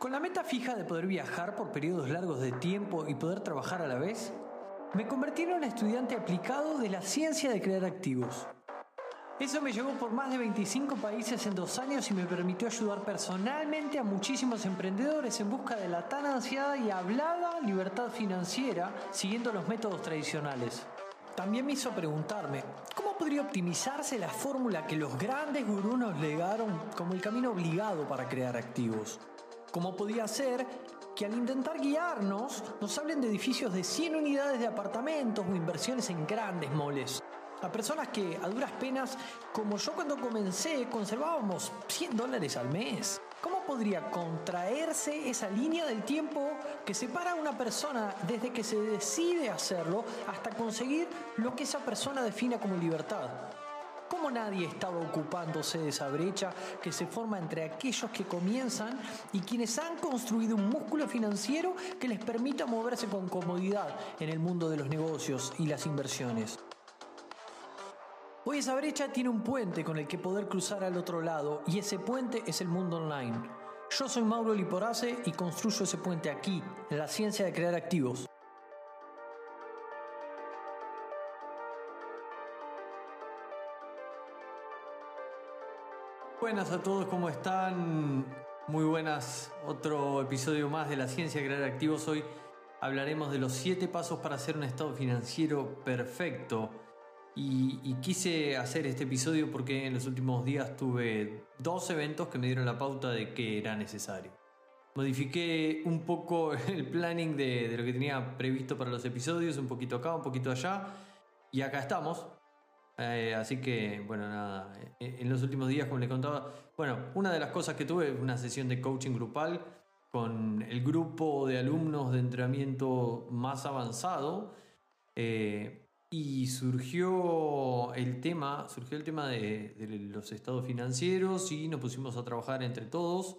Con la meta fija de poder viajar por periodos largos de tiempo y poder trabajar a la vez, me convertí en un estudiante aplicado de la ciencia de crear activos. Eso me llevó por más de 25 países en dos años y me permitió ayudar personalmente a muchísimos emprendedores en busca de la tan ansiada y hablada libertad financiera siguiendo los métodos tradicionales. También me hizo preguntarme, ¿cómo podría optimizarse la fórmula que los grandes gurús nos legaron como el camino obligado para crear activos? ¿Cómo podía ser que al intentar guiarnos nos hablen de edificios de 100 unidades de apartamentos o inversiones en grandes moles? A personas que a duras penas, como yo cuando comencé, conservábamos 100 dólares al mes. ¿Cómo podría contraerse esa línea del tiempo que separa a una persona desde que se decide hacerlo hasta conseguir lo que esa persona defina como libertad? ¿Cómo nadie estaba ocupándose de esa brecha que se forma entre aquellos que comienzan y quienes han construido un músculo financiero que les permita moverse con comodidad en el mundo de los negocios y las inversiones? Hoy esa brecha tiene un puente con el que poder cruzar al otro lado y ese puente es el mundo online. Yo soy Mauro Liporace y construyo ese puente aquí, en la ciencia de crear activos. Buenas a todos, ¿cómo están? Muy buenas, otro episodio más de la ciencia crear activos. Hoy hablaremos de los 7 pasos para hacer un estado financiero perfecto. Y, quise hacer este episodio porque en los últimos días tuve dos eventos que me dieron la pauta de que era necesario. Modifiqué un poco el planning de, de lo que tenía previsto para los episodios, un poquito acá, un poquito allá. Y acá estamos, eh, así que, bueno, nada, eh, en los últimos días, como le contaba, bueno, una de las cosas que tuve una sesión de coaching grupal con el grupo de alumnos de entrenamiento más avanzado eh, y surgió el tema, surgió el tema de los estados financieros y nos pusimos a trabajar entre todos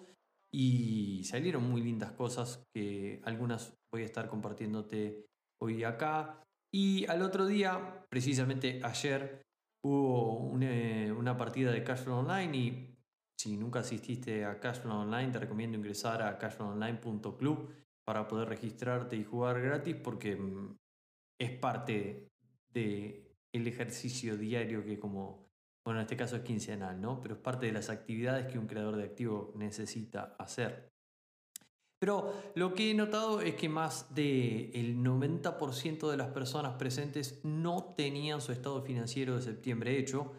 y salieron muy lindas cosas que algunas voy a estar compartiéndote hoy acá. Y al otro día, precisamente ayer, hubo eh, una, partida de Cashflow Online y si nunca asististe a Cashflow Online, te recomiendo ingresar a cashflowonline.club para poder registrarte y jugar gratis porque mm, es parte del el ejercicio diario que como, bueno, en este caso es quincenal, ¿no? Pero es parte de las actividades que un creador de activo necesita hacer. Pero lo que he notado es que más del 90% de las personas presentes no tenían su estado financiero de septiembre hecho.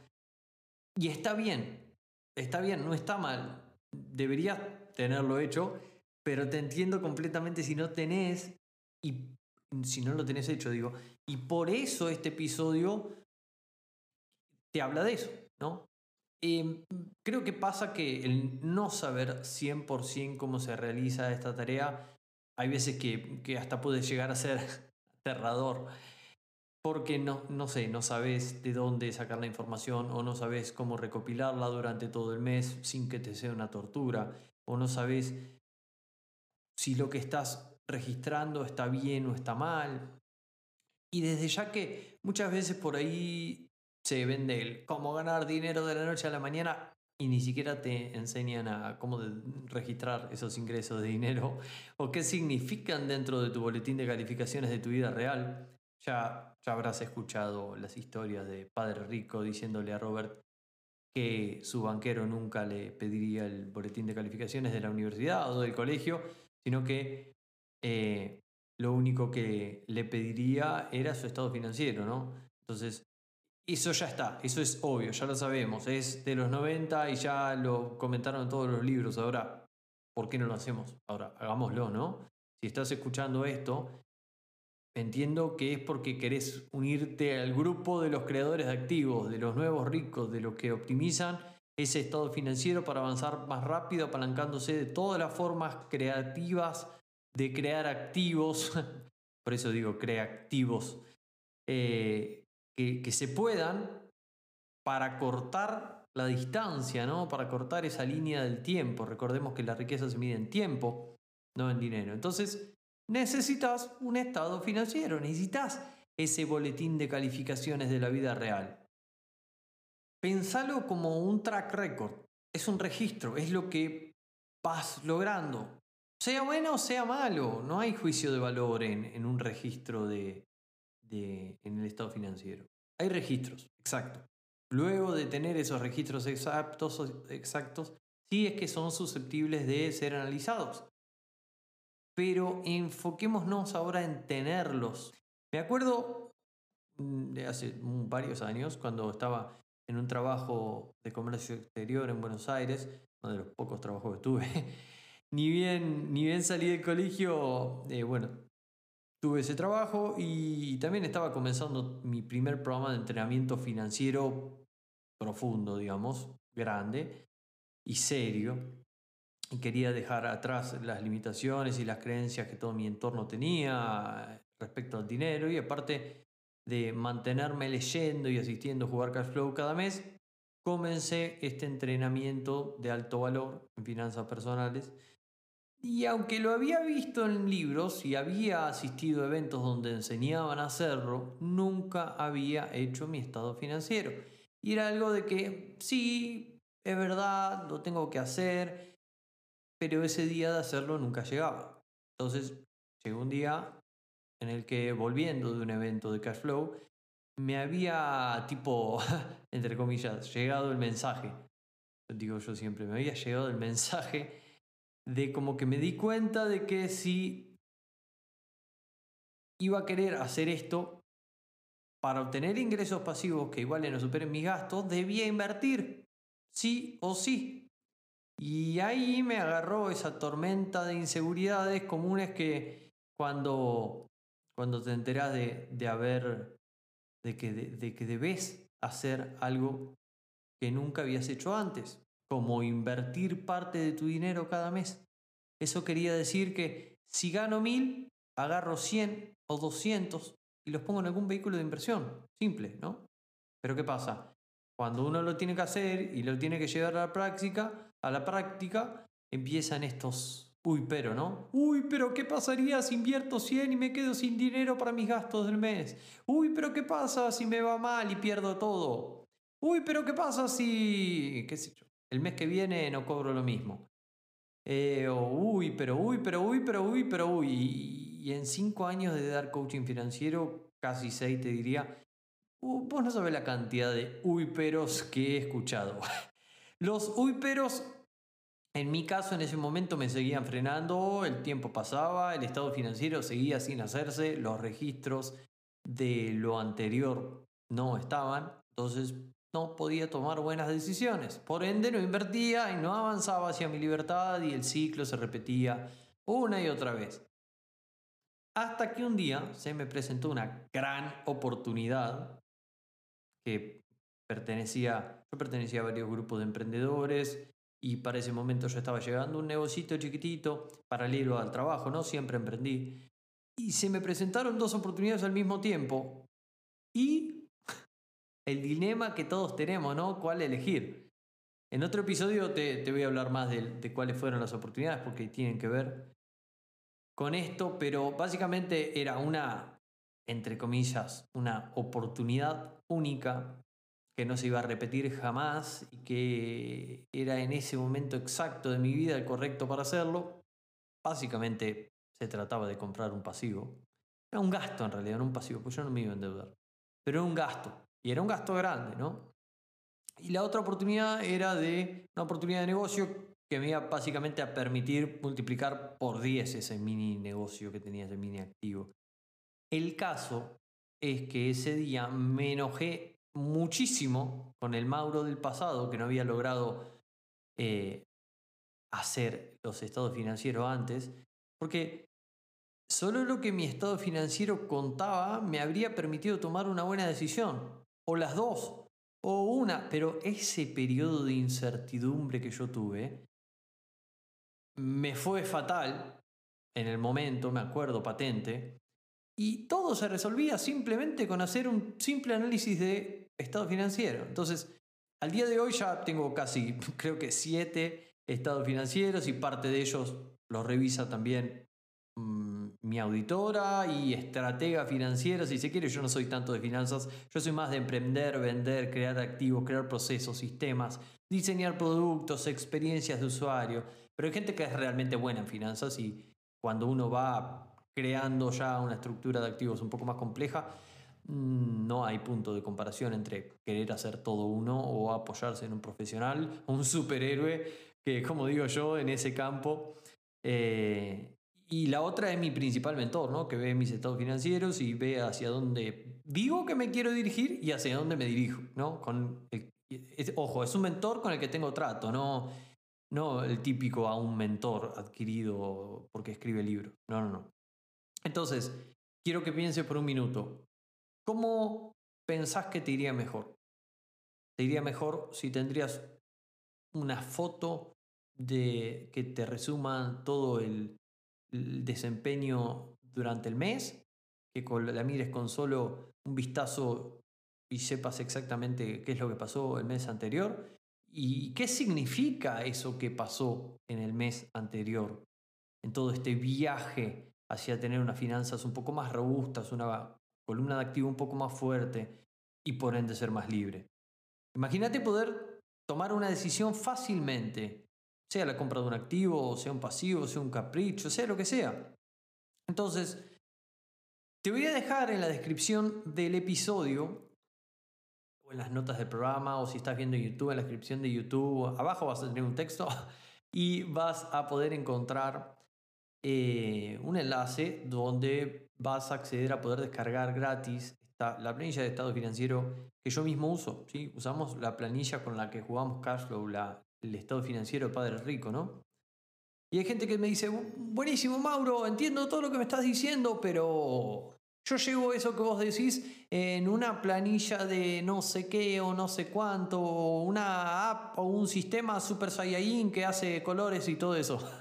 Y está bien, está bien, no está mal. Deberías tenerlo hecho, pero te entiendo completamente si no tenés y si no lo tenés hecho, digo. Y por eso este episodio te habla de eso, ¿no? Em, creo que pasa que el no saber 100% cómo se realiza esta tarea, hay veces que, hasta puede llegar a ser aterrador, porque no, no sé, no sabes de dónde sacar la información o no sabes cómo recopilarla durante todo el mes sin que te sea una tortura, o no sabes si lo que estás registrando está bien o está mal. Y desde ya que muchas veces por ahí se vende el cómo ganar dinero de la noche a la mañana y ni siquiera te enseñan a cómo registrar esos ingresos de dinero o qué significan dentro de tu boletín de calificaciones de tu vida real. Ya, ya habrás escuchado las historias de Padre Rico diciéndole a Robert que su banquero nunca le pediría el boletín de calificaciones de la universidad o del colegio, sino que eh, lo único que le pediría era su estado financiero, ¿no? Entonces, eso ya está, eso es obvio, ya lo sabemos, es de los 90 y ya lo comentaron en todos los libros, ahora, ¿por qué no lo hacemos? Ahora, hagámoslo, ¿no? Si estás escuchando esto, entiendo que es porque querés unirte al grupo de los creadores de activos, de los nuevos ricos, de los que optimizan ese estado financiero para avanzar más rápido, apalancándose de todas las formas creativas de crear activos, por eso digo creativos, eh, que, se puedan para cortar la distancia, ¿no? Para cortar esa línea del tiempo. Recordemos que la riqueza se mide en tiempo, no en dinero. Entonces, necesitas un estado financiero, necesitas ese boletín de calificaciones de la vida real. Pensalo como un track record. Es un registro, es lo que vas logrando. Sea bueno o sea malo, no hay juicio de valor en, un registro de, en el estado financiero. Hay registros, exacto. Luego de tener esos registros exactos, exactos, sí es que son susceptibles de ser analizados. Pero enfoquémonos ahora en tenerlos. Me acuerdo mm, de hace varios años, cuando estaba en un trabajo de comercio exterior en Buenos Aires, uno de los pocos trabajos que tuve, ni bien, ni bien salí del colegio, eh, bueno, tuve ese trabajo y también estaba comenzando mi primer programa de entrenamiento financiero profundo, digamos, grande y serio. Y quería dejar atrás las limitaciones y las creencias que todo mi entorno tenía respecto al dinero y aparte de mantenerme leyendo y asistiendo a jugar Cash Flow cada mes, comencé este entrenamiento de alto valor en finanzas personales y aunque lo había visto en libros y había asistido a eventos donde enseñaban a hacerlo, nunca había hecho mi estado financiero. Y era algo de que, sí, es verdad, lo tengo que hacer, pero ese día de hacerlo nunca llegaba. Entonces, llegó un día en el que, volviendo de un evento de cash flow, me había, tipo, entre comillas, llegado el mensaje. Digo yo siempre, me había llegado el mensaje de como que me di cuenta de que si iba a querer hacer esto para obtener ingresos pasivos que igual no superen mis gastos, debía invertir, sí o sí. Y ahí me agarró esa tormenta de inseguridades comunes que cuando, cuando te enteras de, de haber, de que, de que debes hacer algo que nunca habías hecho antes como invertir parte de tu dinero cada mes. Eso quería decir que si gano mil, agarro 100 o 200 y los pongo en algún vehículo de inversión. Simple, ¿no? Pero ¿qué pasa? Cuando uno lo tiene que hacer y lo tiene que llevar a la práctica, a la práctica, empiezan estos uy, pero, ¿no? Uy, pero ¿qué pasaría si invierto 100 y me quedo sin dinero para mis gastos del mes? Uy, pero ¿qué pasa si me va mal y pierdo todo? Uy, pero ¿qué pasa si qué sé yo? El mes que viene no cobro lo mismo. Eh, uy, pero uy, pero uy, pero uy, pero uy. Y, en cinco años de dar coaching financiero, casi seis te diría, uh, vos no sabés la cantidad de uy peros que he escuchado. Los uy peros, en mi caso en ese momento me seguían frenando, el tiempo pasaba, el estado financiero seguía sin hacerse, los registros de lo anterior no estaban, entonces no podía tomar buenas decisiones. Por ende, no invertía y no avanzaba hacia mi libertad y el ciclo se repetía una y otra vez. Hasta que un día se me presentó una gran oportunidad que pertenecía, yo pertenecía a varios grupos de emprendedores y para ese momento yo estaba llegando a un negocito chiquitito, paralelo al trabajo, ¿no? Siempre emprendí. Y se me presentaron dos oportunidades al mismo tiempo. Y el dilema que todos tenemos, ¿no? ¿Cuál elegir? En otro episodio te, voy a hablar más de, cuáles fueron las oportunidades porque tienen que ver con esto, pero básicamente era una, entre comillas, una oportunidad única que no se iba a repetir jamás y que era en ese momento exacto de mi vida el correcto para hacerlo. Básicamente se trataba de comprar un pasivo. Era un gasto en realidad, no un pasivo, pues yo no me iba a endeudar. Pero era un gasto. Y era un gasto grande, ¿no? Y la otra oportunidad era de una oportunidad de negocio que me iba básicamente a permitir multiplicar por 10 ese mini negocio que tenía, ese mini activo. El caso es que ese día me enojé muchísimo con el Mauro del pasado que no había logrado eh, hacer los estados financieros antes, porque solo lo que mi estado financiero contaba me habría permitido tomar una buena decisión o las dos, o una, pero ese periodo de incertidumbre que yo tuve me fue fatal en el momento, me acuerdo patente, y todo se resolvía simplemente con hacer un simple análisis de estado financiero. Entonces, al día de hoy ya tengo casi, creo que siete estados financieros y parte de ellos los revisa también mi auditora y estratega financiera, si se quiere, yo no soy tanto de finanzas, yo soy más de emprender, vender, crear activos, crear procesos, sistemas, diseñar productos, experiencias de usuario. Pero hay gente que es realmente buena en finanzas y cuando uno va creando ya una estructura de activos un poco más compleja, mm, no hay punto de comparación entre querer hacer todo uno o apoyarse en un profesional, un superhéroe que, como digo yo, en ese campo. Eh, y la otra es mi principal mentor, ¿no? que ve mis estados financieros y ve hacia dónde digo que me quiero dirigir y hacia dónde me dirijo. ¿no? Con ojo, es un mentor con el que tengo trato, no, no el típico a un mentor adquirido porque escribe libros. No, no, no. Entonces, quiero que pienses por un minuto. ¿Cómo pensás que te iría mejor? ¿Te iría mejor si tendrías una foto de que te resuman todo el, desempeño durante el mes? Que la mires con solo un vistazo y sepas exactamente qué es lo que pasó el mes anterior y qué significa eso que pasó en el mes anterior, en todo este viaje hacia tener unas finanzas un poco más robustas, una columna de activo un poco más fuerte y por ende ser más libre. Imagínate poder tomar una decisión fácilmente, sea la compra de un activo, sea un pasivo, sea un capricho, sea lo que sea. Entonces, te voy a dejar en la descripción del episodio o en las notas del programa o si estás viendo YouTube, en la descripción de YouTube, abajo vas a tener un texto y vas a poder encontrar eh, un enlace donde vas a acceder a poder descargar gratis la planilla de estado financiero que yo mismo uso. ¿sí? Usamos la planilla con la que jugamos Cashflow, la, el estado financiero de Padre Rico, ¿no? Y hay gente que me dice, buenísimo Mauro, entiendo todo lo que me estás diciendo, pero yo llevo eso que vos decís en una planilla de no sé qué o no sé cuánto, o una app o un sistema Super Saiyajin que hace colores y todo eso.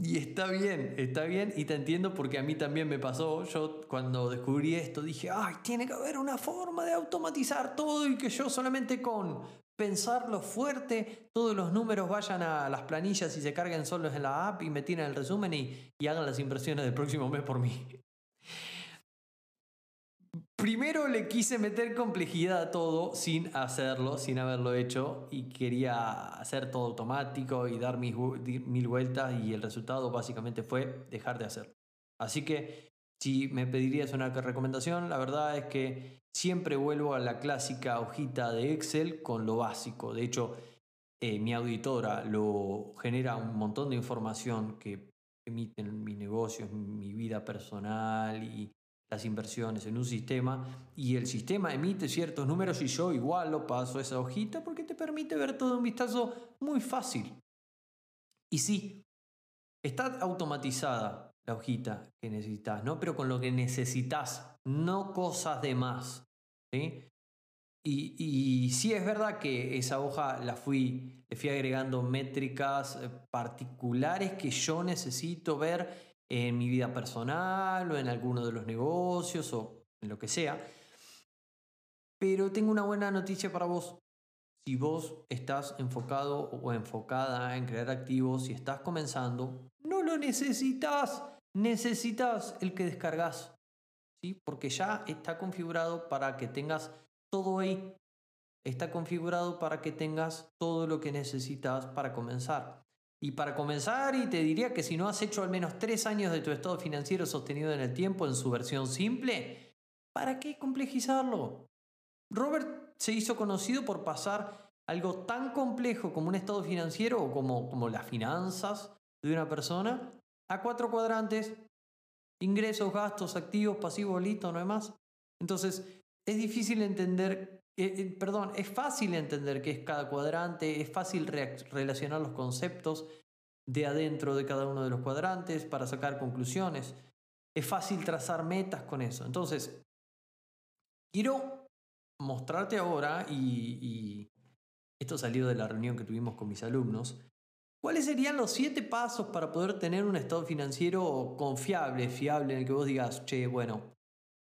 Y está bien, está bien y te entiendo porque a mí también me pasó. Yo cuando descubrí esto dije, ay, tiene que haber una forma de automatizar todo y que yo solamente con pensarlo fuerte, todos los números vayan a las planillas y se carguen solos en la app y me tiren el resumen y, hagan las impresiones del próximo mes por mí. Primero le quise meter complejidad a todo sin hacerlo, sin haberlo hecho y quería hacer todo automático y dar mil vueltas y el resultado básicamente fue dejar de hacerlo. Así que si me pedirías una recomendación, la verdad es que siempre vuelvo a la clásica hojita de Excel con lo básico. De hecho, eh, mi auditora lo genera un montón de información que emiten mi negocio, mi vida personal y las inversiones en un sistema y el sistema emite ciertos números y yo igual lo paso a esa hojita porque te permite ver todo un vistazo muy fácil. Y sí, está automatizada la hojita que necesitas, ¿no? Pero con lo que necesitas, no cosas de más. ¿sí? Y, y sí es verdad que esa hoja la fui, le fui agregando métricas eh, particulares que yo necesito ver en mi vida personal o en alguno de los negocios o en lo que sea. Pero tengo una buena noticia para vos. Si vos estás enfocado o enfocada en crear activos y estás comenzando, no lo necesitas. Necesitas el que descargas. ¿sí? Porque ya está configurado para que tengas todo ahí. Está configurado para que tengas todo lo que necesitas para comenzar. Y para comenzar, y te diría que si no has hecho al menos tres años de tu estado financiero sostenido en el tiempo en su versión simple, ¿para qué complejizarlo? Robert se hizo conocido por pasar algo tan complejo como un estado financiero o como, como las finanzas de una persona a cuatro cuadrantes, ingresos, gastos, activos, pasivos, listo, no hay más. Entonces, es difícil entender eh, perdón, es fácil entender qué es cada cuadrante, es fácil relacionar los conceptos de adentro de cada uno de los cuadrantes para sacar conclusiones. Es fácil trazar metas con eso. Entonces, quiero mostrarte ahora, y, y esto salió de la reunión que tuvimos con mis alumnos, ¿Cuáles serían los siete pasos para poder tener un estado financiero confiable, fiable, en el que vos digas, che, bueno,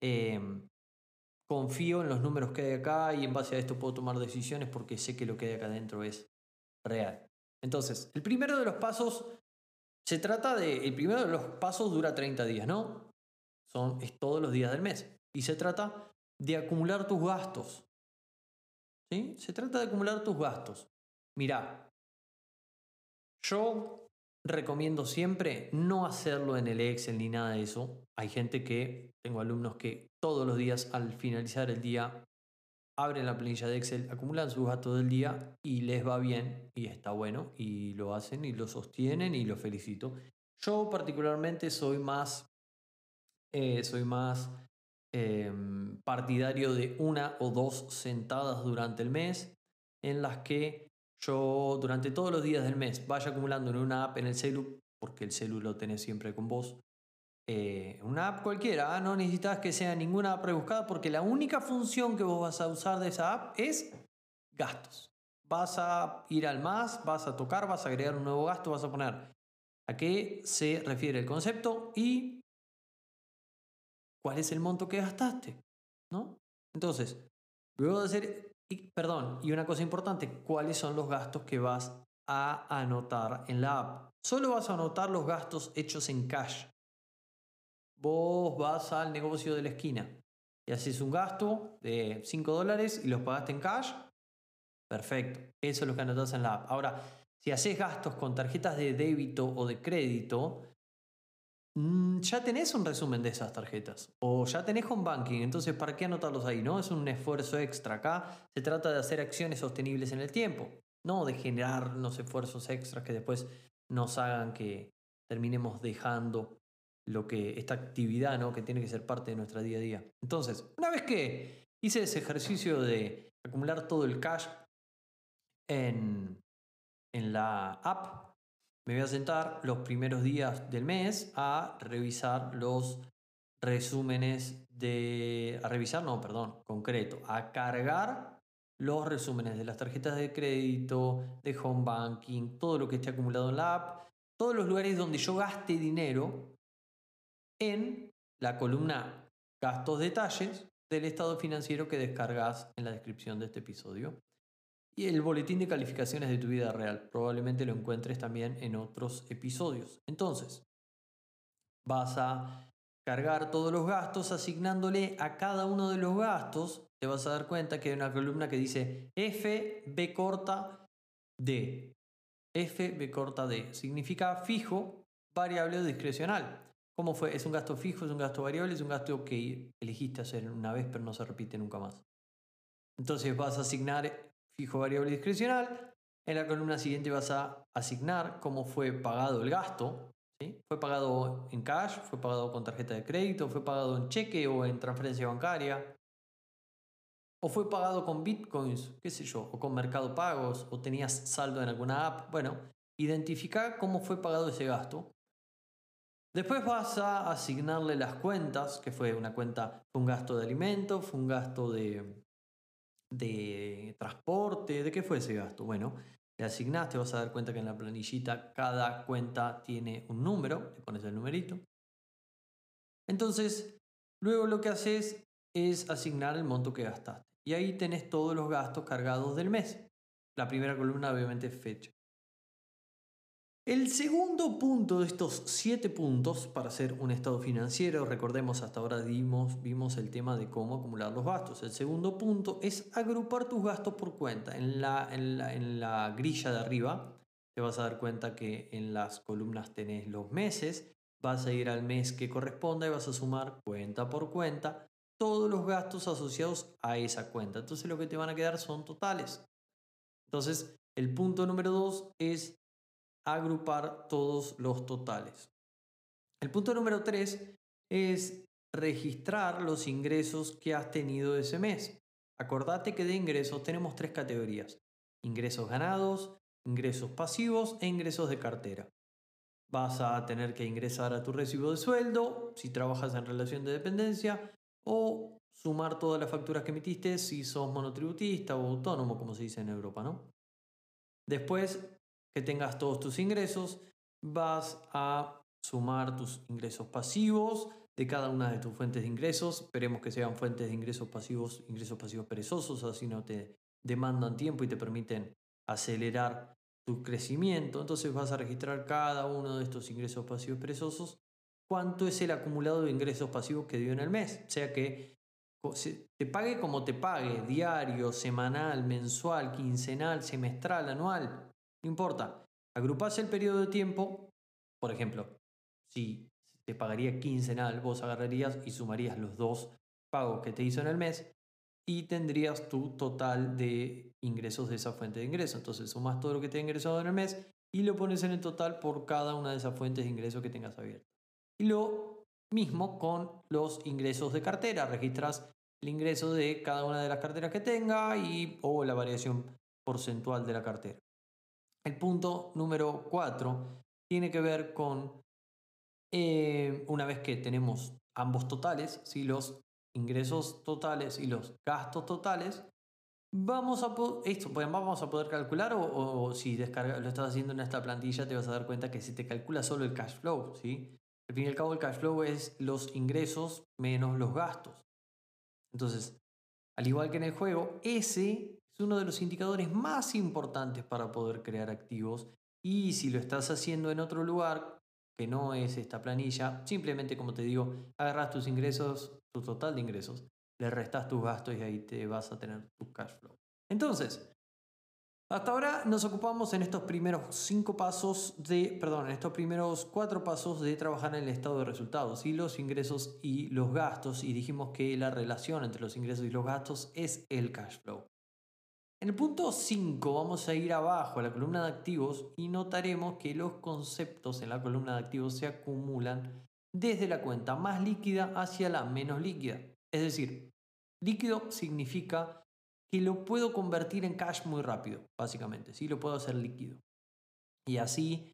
eh, confío en los números que hay acá y en base a esto puedo tomar decisiones porque sé que lo que hay acá adentro es real. Entonces, el primero de los pasos se trata de, el primero de los pasos dura 30 días, ¿no? Son, es todos los días del mes. Y se trata de acumular tus gastos. ¿Sí? Se trata de acumular tus gastos. Mirá, Yo recomiendo siempre no hacerlo en el Excel ni nada de eso. Hay gente que, tengo alumnos que todos los días al finalizar el día abren la planilla de Excel, acumulan sus datos del día y les va bien y está bueno y lo hacen y lo sostienen y lo felicito. Yo particularmente soy más, eh, soy más em, partidario de una o dos sentadas durante el mes en las que yo durante todos los días del mes vaya acumulando en una app en el celu, porque el celu lo tenés siempre con vos, eh, una app cualquiera, ¿ah? no necesitas que sea ninguna app rebuscada porque la única función que vos vas a usar de esa app es gastos. Vas a ir al más, vas a tocar, vas a agregar un nuevo gasto, vas a poner a qué se refiere el concepto y cuál es el monto que gastaste, ¿no? Entonces, luego de hacer, perdón, y una cosa importante, cuáles son los gastos que vas a anotar en la app. Solo vas a anotar los gastos hechos en cash, vos vas al negocio de la esquina y haces un gasto de 5 dólares y los pagaste en cash, perfecto. Eso es lo que anotas en la app. Ahora, si haces gastos con tarjetas de débito o de crédito, ya tenés un resumen de esas tarjetas o ya tenés home banking, entonces ¿para qué anotarlos ahí? No es un esfuerzo extra. Acá se trata de hacer acciones sostenibles en el tiempo, no de generar los esfuerzos extras que después nos hagan que terminemos dejando lo que esta actividad ¿no? que tiene que ser parte de nuestra día a día. Entonces, una vez que hice ese ejercicio de acumular todo el cash en, en la app, me voy a sentar los primeros días del mes a revisar los resúmenes de... A revisar, no, perdón, concreto, a cargar los resúmenes de las tarjetas de crédito, de home banking, todo lo que esté acumulado en la app, todos los lugares donde yo gaste dinero en la columna gastos detalles del estado financiero que descargas en la descripción de este episodio. Y el boletín de calificaciones de tu vida real. Probablemente lo encuentres también en otros episodios. Entonces, vas a cargar todos los gastos asignándole a cada uno de los gastos. Te vas a dar cuenta que hay una columna que dice F, B corta, D. F, B corta, D. Significa fijo, variable o discrecional. ¿Cómo fue? ¿Es un gasto fijo? ¿Es un gasto variable? ¿Es un gasto que elegiste hacer una vez pero no se repite nunca más? Entonces vas a asignar fijo, variable discrecional. En la columna siguiente vas a asignar cómo fue pagado el gasto. ¿sí? ¿Fue pagado en cash? ¿Fue pagado con tarjeta de crédito? ¿Fue pagado en cheque o en transferencia bancaria? ¿O fue pagado con bitcoins? ¿Qué sé yo? ¿O con mercado pagos? ¿O tenías saldo en alguna app? Bueno, identifica cómo fue pagado ese gasto Después vas a asignarle las cuentas, que fue una cuenta, fue un gasto de alimentos, fue un gasto de, de transporte, ¿de qué fue ese gasto? Bueno, le asignaste, vas a dar cuenta que en la planillita cada cuenta tiene un número, le pones el numerito. Entonces, luego lo que haces es asignar el monto que gastaste. Y ahí tenés todos los gastos cargados del mes. La primera columna obviamente es fecha. El segundo punto de estos siete puntos para hacer un estado financiero, recordemos hasta ahora vimos, vimos el tema de cómo acumular los gastos. El segundo punto es agrupar tus gastos por cuenta. En la, en la, en la grilla de arriba te vas a dar cuenta que en las columnas tenés los meses, vas a ir al mes que corresponda y vas a sumar cuenta por cuenta todos los gastos asociados a esa cuenta. Entonces lo que te van a quedar son totales. Entonces el punto número dos es agrupar todos los totales. El punto número 3 es registrar los ingresos que has tenido ese mes. Acordate que de ingresos tenemos tres categorías. Ingresos ganados, ingresos pasivos e ingresos de cartera. Vas a tener que ingresar a tu recibo de sueldo si trabajas en relación de dependencia o sumar todas las facturas que emitiste si sos monotributista o autónomo, como se dice en Europa, ¿no? Después que tengas todos tus ingresos, vas a sumar tus ingresos pasivos de cada una de tus fuentes de ingresos. Esperemos que sean fuentes de ingresos pasivos, ingresos pasivos perezosos, así no te demandan tiempo y te permiten acelerar tu crecimiento. Entonces vas a registrar cada uno de estos ingresos pasivos perezosos, cuánto es el acumulado de ingresos pasivos que dio en el mes. O sea que te pague como te pague, diario, semanal, mensual, quincenal, semestral, anual. No importa. agrupás el periodo de tiempo, por ejemplo, si te pagaría quincenal, vos agarrarías y sumarías los dos pagos que te hizo en el mes y tendrías tu total de ingresos de esa fuente de ingreso. Entonces sumas todo lo que te ha ingresado en el mes y lo pones en el total por cada una de esas fuentes de ingreso que tengas abiertas. Y lo mismo con los ingresos de cartera. Registras el ingreso de cada una de las carteras que tenga y o la variación porcentual de la cartera. El punto número 4 tiene que ver con eh, una vez que tenemos ambos totales, si los ingresos totales y los gastos totales, vamos a, esto, pues, vamos a poder calcular o, si lo estás haciendo en esta plantilla te vas a dar cuenta que se te calcula solo el cash flow. ¿sí? Al fin y al cabo el cash flow es los ingresos menos los gastos. Entonces, al igual que en el juego, ese es uno de los indicadores más importantes para poder crear activos y si lo estás haciendo en otro lugar que no es esta planilla, simplemente como te digo, agarras tus ingresos, tu total de ingresos, le restas tus gastos y ahí te vas a tener tu cash flow. Entonces, hasta ahora nos ocupamos en estos primeros cinco pasos de, perdón, en estos primeros cuatro pasos de trabajar en el estado de resultados y los ingresos y los gastos y dijimos que la relación entre los ingresos y los gastos es el cash flow. En el punto 5 vamos a ir abajo a la columna de activos y notaremos que los conceptos en la columna de activos se acumulan desde la cuenta más líquida hacia la menos líquida. Es decir, líquido significa que lo puedo convertir en cash muy rápido, básicamente, ¿sí? Lo puedo hacer líquido. Y así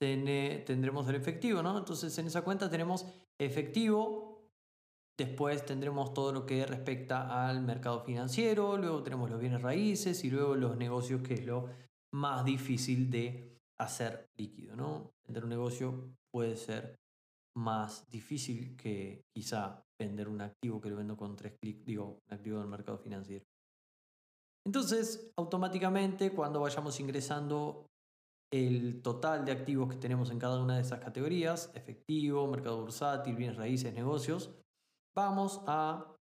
tendremos el efectivo, ¿no? Entonces en esa cuenta tenemos efectivo Después tendremos todo lo que respecta al mercado financiero, luego tenemos los bienes raíces y luego los negocios, que es lo más difícil de hacer líquido. ¿no? Vender un negocio puede ser más difícil que quizá vender un activo que lo vendo con tres clics, digo, un activo del mercado financiero. Entonces, automáticamente, cuando vayamos ingresando el total de activos que tenemos en cada una de esas categorías, efectivo, mercado bursátil, bienes raíces, negocios, Vamos a,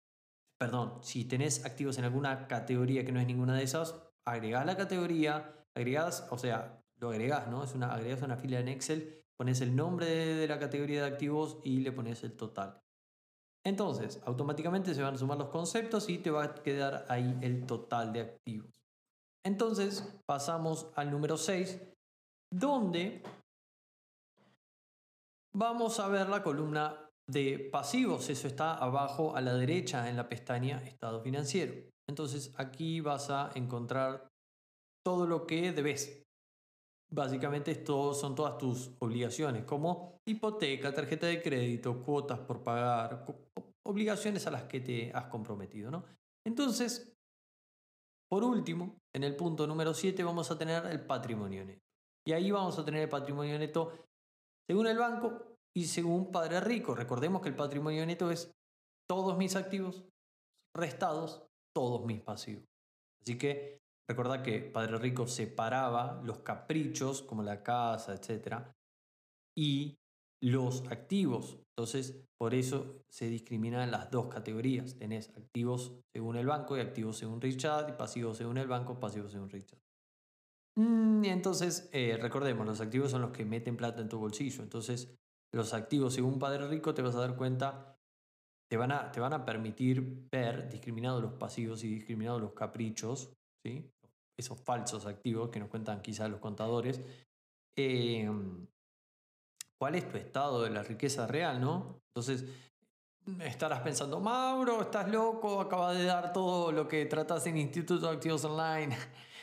perdón, si tenés activos en alguna categoría que no es ninguna de esas, agregás la categoría, agregás, o sea, lo agregás, ¿no? Es una, agregás una fila en Excel, pones el nombre de, la categoría de activos y le pones el total. Entonces, automáticamente se van a sumar los conceptos y te va a quedar ahí el total de activos. Entonces, pasamos al número 6, donde vamos a ver la columna de pasivos, eso está abajo a la derecha en la pestaña Estado financiero. Entonces aquí vas a encontrar todo lo que debes. Básicamente esto son todas tus obligaciones, como hipoteca, tarjeta de crédito, cuotas por pagar, obligaciones a las que te has comprometido. ¿no? Entonces, por último, en el punto número 7 vamos a tener el patrimonio neto. Y ahí vamos a tener el patrimonio neto según el banco y según Padre Rico. Recordemos que el patrimonio neto es todos mis activos restados todos mis pasivos. Así que recuerda que Padre Rico separaba los caprichos como la casa, etc. y los activos. Entonces, por eso se discriminan las dos categorías. Tenés activos según el banco y activos según Richard y pasivos según el banco, pasivos según Richard. Mm, y entonces, eh, recordemos, los activos son los que meten plata en tu bolsillo. Entonces, los activos según Padre Rico, te vas a dar cuenta, te van a, te van a permitir ver discriminados los pasivos y discriminados los caprichos, ¿sí? esos falsos activos que nos cuentan quizás los contadores. Em, ¿Cuál es tu estado de la riqueza real? ¿no? Entonces, estarás pensando, Mauro, estás loco, acaba de dar todo lo que tratas en Instituto de Activos Online.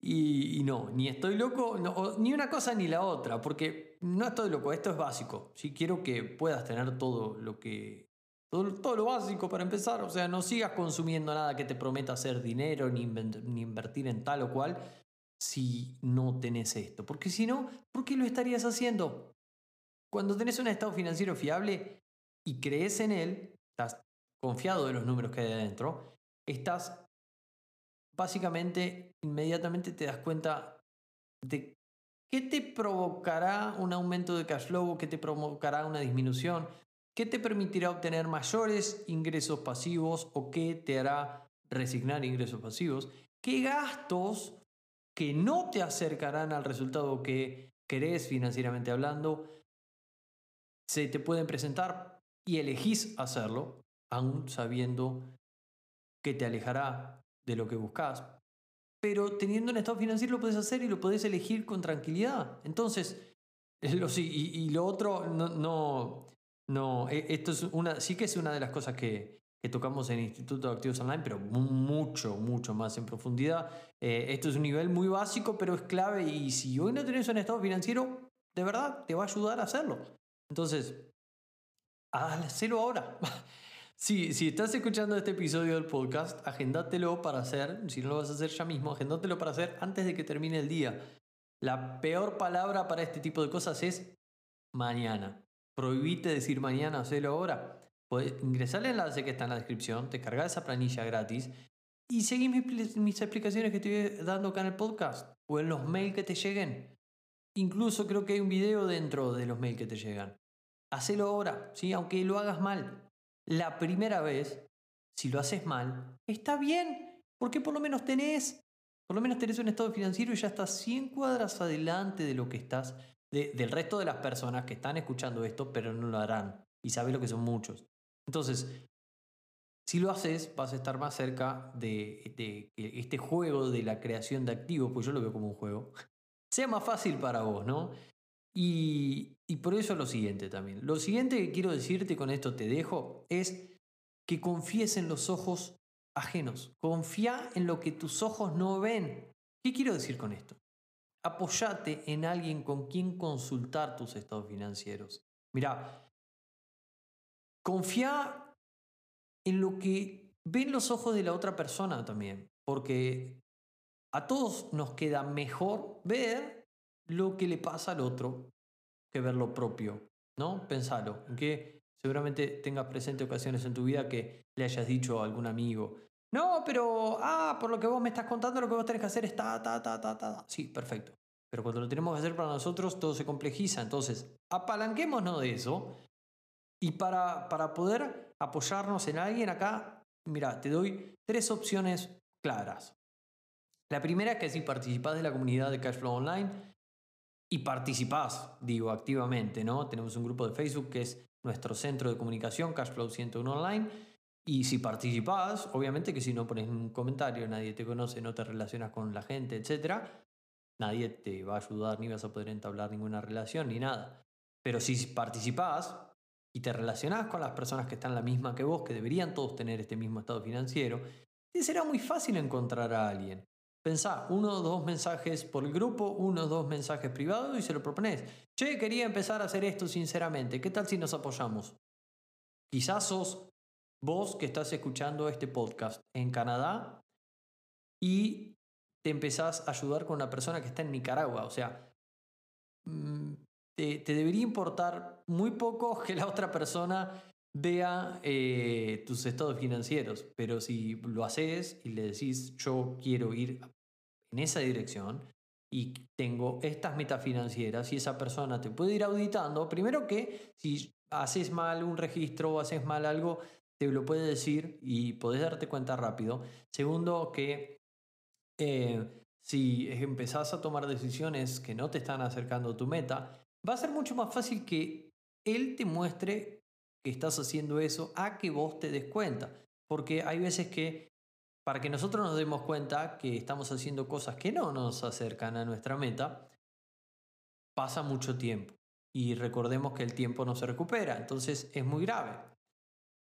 Y, no, ni estoy loco, ni una cosa ni la otra, porque no estoy loco, esto es básico. Si quiero que puedas tener todo lo que. Todo, todo, lo básico para empezar, o sea, no sigas consumiendo nada que te prometa hacer dinero ni, ni invertir en tal o cual si no tenés esto. Porque si no, ¿por qué lo estarías haciendo? Cuando tenés un estado financiero fiable y crees en él, estás confiado de los números que hay adentro, estás básicamente inmediatamente te das cuenta de qué te provocará un aumento de cash flow, qué te provocará una disminución, qué te permitirá obtener mayores ingresos pasivos o qué te hará resignar ingresos pasivos, qué gastos que no te acercarán al resultado que querés financieramente hablando, se te pueden presentar y elegís hacerlo, aún sabiendo que te alejará de lo que buscas. Pero teniendo un estado financiero lo puedes hacer y lo puedes elegir con tranquilidad. Entonces, lo, y, y lo otro, no, no, no, e, esto es una, sí que es una de las cosas que, que tocamos en el Instituto de Activos Online, pero mucho, mucho más en profundidad. Eh, esto es un nivel muy básico, pero es clave y si hoy no tenés un estado financiero, de verdad te va a ayudar a hacerlo. Entonces, hazlo ahora. si, estás escuchando este episodio del podcast, agéndatelo para hacer, si no lo vas a hacer ya mismo, agéndatelo para hacer antes de que termine el día. La peor palabra para este tipo de cosas es mañana. Prohibite decir mañana, hazlo ahora. Puedes ingresar al enlace que está en la descripción, te cargas esa planilla gratis y seguir mis, explicaciones que estoy dando acá en el podcast o en los mails que te lleguen. Incluso creo que hay un video dentro de los mails que te llegan. Hacelo ahora, ¿sí? aunque lo hagas mal. La primera vez, si lo haces mal, está bien, porque por lo menos tenés, por lo menos tenés un estado financiero y ya estás 100 cuadras adelante de lo que estás, del resto de las personas que están escuchando esto, pero no lo harán. Y sabes lo que son muchos. Entonces, si lo haces, vas a estar más cerca de, que este juego de la creación de activos, pues yo lo veo como un juego, sea más fácil para vos, ¿no? Y, por eso lo siguiente también. Lo siguiente que quiero decirte con esto te dejo es que confíes en los ojos ajenos. Confía en lo que tus ojos no ven. ¿Qué quiero decir con esto? Apoyate en alguien con quien consultar tus estados financieros. Mira, confía en lo que ven los ojos de la otra persona también, porque a todos nos queda mejor ver lo que le pasa al otro que ver lo propio, ¿no? Pensalo, en que seguramente tengas presente ocasiones en tu vida que le hayas dicho a algún amigo, no, pero, ah, por lo que vos me estás contando, lo que vos tenés que hacer es ta, ta, ta, ta, ta. Sí, perfecto. Pero cuando lo tenemos que hacer para nosotros, todo se complejiza. Entonces, apalanquémonos de eso y para, para poder apoyarnos en alguien acá, mira, te doy tres opciones claras. La primera es que si participás de la comunidad de Cashflow Online y participás, digo, activamente, ¿no? Tenemos un grupo de Facebook que es nuestro centro de comunicación, Cashflow 101 Online. Y si participás, obviamente que si no pones un comentario, nadie te conoce, no te relacionas con la gente, etc., nadie te va a ayudar, ni vas a poder entablar ninguna relación, ni nada. Pero si participás, y te relacionás con las personas que están la misma que vos, que deberían todos tener este mismo estado financiero, te será muy fácil encontrar a alguien. Pensá, uno o dos mensajes por el grupo, uno o dos mensajes privados y se lo propones. Che, quería empezar a hacer esto sinceramente, ¿qué tal si nos apoyamos? Quizás sos vos que estás escuchando este podcast en Canadá y te empezás a ayudar con una persona que está en Nicaragua. O sea, mm, te, debería importar muy poco que la otra persona vea eh, tus estados financieros, pero si lo haces y le decís yo quiero ir en esa dirección y tengo estas metas financieras y esa persona te puede ir auditando, primero que si haces mal un registro o haces mal algo, te lo puede decir y podés darte cuenta rápido. Segundo, que eh, si empezás a tomar decisiones que no te están acercando a tu meta, va a ser mucho más fácil que él te muestre estás haciendo eso a que vos te des cuenta. Porque hay veces que para que nosotros nos demos cuenta que estamos haciendo cosas que no nos acercan a nuestra meta, pasa mucho tiempo. Y recordemos que el tiempo no se recupera, entonces es muy grave.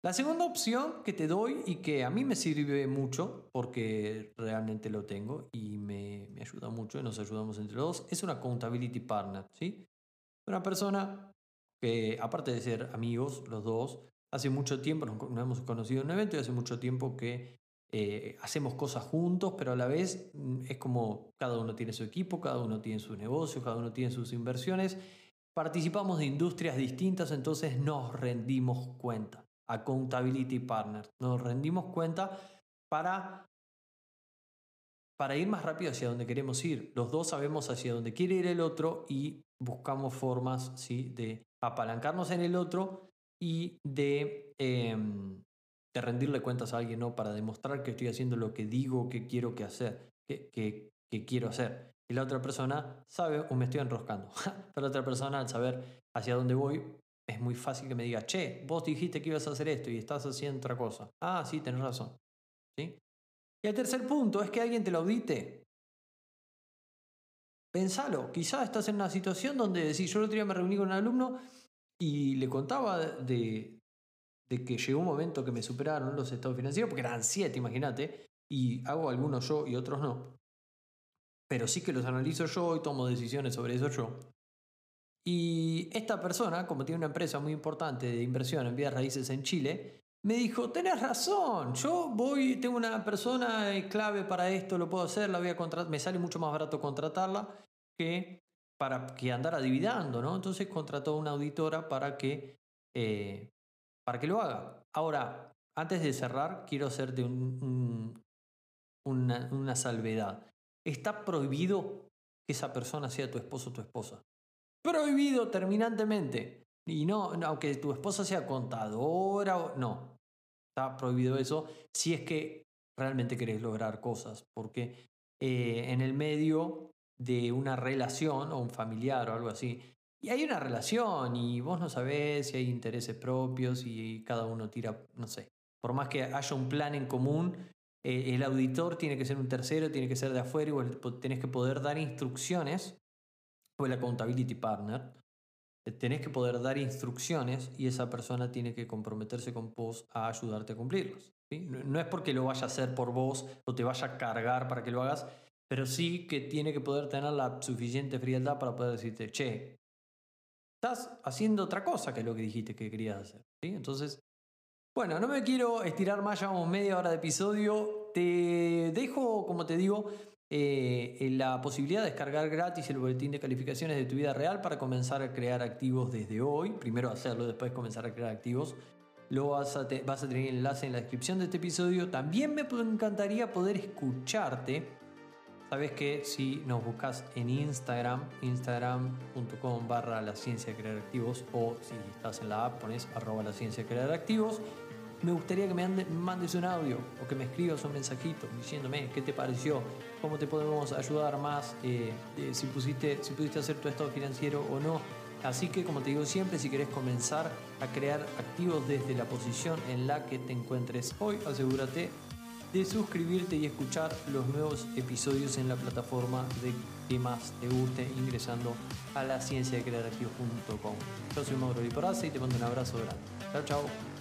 La segunda opción que te doy y que a mí me sirve mucho, porque realmente lo tengo y me, me ayuda mucho y nos ayudamos entre los dos, es una accountability partner. ¿sí? Una persona que, aparte de ser amigos, los dos, hace mucho tiempo nos, hemos conocido en un evento y hace mucho tiempo que eh, hacemos cosas juntos, pero a la vez mm, es como cada uno tiene su equipo, cada uno tiene su negocio, cada uno tiene sus inversiones. Participamos de industrias distintas, entonces nos rendimos cuenta. Accountability Partner. Nos rendimos cuenta para para ir más rápido hacia donde queremos ir. Los dos sabemos hacia dónde quiere ir el otro y buscamos formas ¿sí? de apalancarnos en el otro y de, em, de rendirle cuentas a alguien ¿no? para demostrar que estoy haciendo lo que digo que quiero que hacer, que, que quiero hacer. Y la otra persona sabe o me estoy enroscando. Pero la otra persona al saber hacia dónde voy, es muy fácil que me diga, che, vos dijiste que ibas a hacer esto y estás haciendo otra cosa. Ah, sí, tenés razón. ¿Sí? Y el tercer punto es que alguien te lo audite. Pensalo, quizás estás en una situación donde decís, yo el otro día me reuní con un alumno y le contaba de, de que llegó un momento que me superaron los estados financieros, porque eran siete, imagínate, y hago algunos yo y otros no. Pero sí que los analizo yo y tomo decisiones sobre eso yo. Y esta persona, como tiene una empresa muy importante de inversión en vías raíces en Chile, me dijo, tenés razón, yo voy, tengo una persona clave para esto, lo puedo hacer, la voy a contratar, me sale mucho más barato contratarla que para que andar adivinando, ¿no? Entonces contrató a una auditora para que, eh, para que lo haga. Ahora, antes de cerrar, quiero hacerte un, una, salvedad. Está prohibido que esa persona sea tu esposo o tu esposa. Prohibido terminantemente. Y no, aunque tu esposa sea contadora, no. Está prohibido eso si es que realmente querés lograr cosas. Porque eh, en el medio de una relación o un familiar o algo así, y hay una relación y vos no sabés si hay intereses propios y cada uno tira, no sé. Por más que haya un plan en común, eh, el auditor tiene que ser un tercero, tiene que ser de afuera, y tenés que poder dar instrucciones, o el accountability partner, tenés que poder dar instrucciones y esa persona tiene que comprometerse con vos a ayudarte a cumplirlos. No es porque lo vaya a hacer por vos o te vaya a cargar para que lo hagas, pero sí que tiene que poder tener la suficiente frialdad para poder decirte, che, estás haciendo otra cosa que lo que dijiste que querías hacer. Entonces, bueno, no me quiero estirar más, llevamos media hora de episodio. Te dejo, como te digo, eh, la posibilidad de descargar gratis el boletín de calificaciones de tu vida real para comenzar a crear activos desde hoy. Primero hacerlo, después comenzar a crear activos. Lo vas a, vas a tener el enlace en la descripción de este episodio. También me encantaría poder escucharte. Sabes que si nos buscas en Instagram, instagram.com barra la ciencia o si estás en la app pones arroba la ciencia crear activos me gustaría que me mandes un audio o que me escribas un mensajito diciéndome qué te pareció, cómo te podemos ayudar más, eh, si, pusiste, si pudiste hacer tu estado financiero o no. Así que como te digo siempre, si querés comenzar a crear activos desde la posición en la que te encuentres hoy, asegúrate de suscribirte y escuchar los nuevos episodios en la plataforma de que más te guste ingresando a la ciencia de. Yo soy Mauro Liporace y te mando un abrazo grande. Chao, chao.